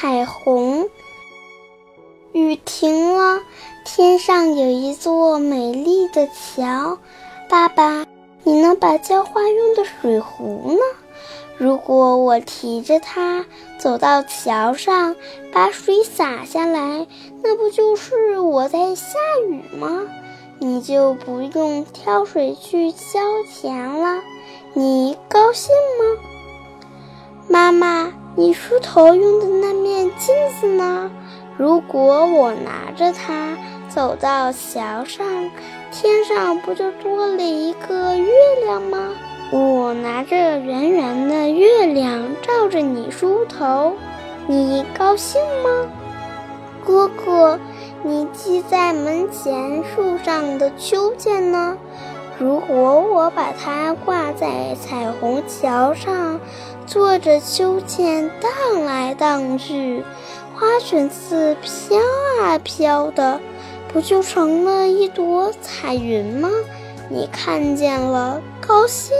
彩虹。雨停了，天上有一座美丽的桥。爸爸，你能把浇花用的水壶呢？如果我提着它走到桥上，把水洒下来，那不就是我在下雨吗？你就不用挑水去浇田了，你高兴吗？妈妈，你梳头用的那面镜子呢？如果我拿着它走到桥上，天上不就多了一个月亮吗？我拿着圆圆的月亮照着你梳头，你高兴吗？哥哥，你系在门前树上的秋千呢？如果我把它挂在彩虹桥上，坐着秋千荡来荡去，花裙子飘啊飘的，不就成了一朵彩云吗？你看见了，高兴？